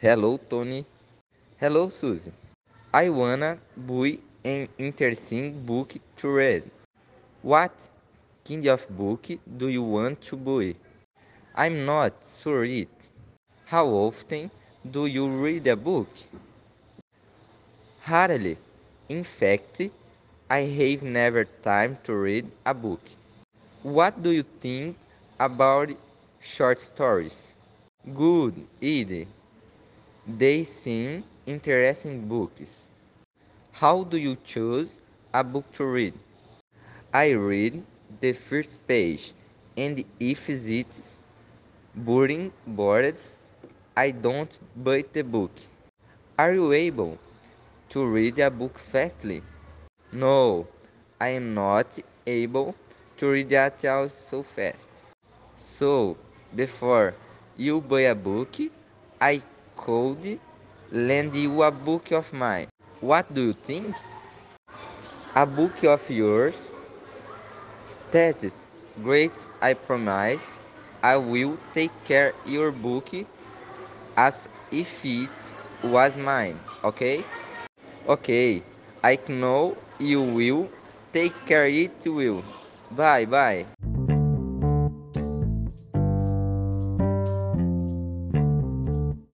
Hello, Tony. Hello, Susie. I wanna buy an interesting book to read. What kind of book do you want to buy? I'm not sure yet. How often do you read a book? Rarely. In fact, I have never time to read a book. What do you think about short stories? Good idea. They seem interesting books. How do you choose a book to read? I read the first page, and if it's boring, bored, I don't buy the book. Are you able to read a book fastly? No, I am not able to read at all so fast. So, before you buy a book, I could lend you a book of mine. What do you think? A book of yours? That's great, I promise. I will take care your book as if it was mine, okay? Okay, I know you will take care it will. Bye bye.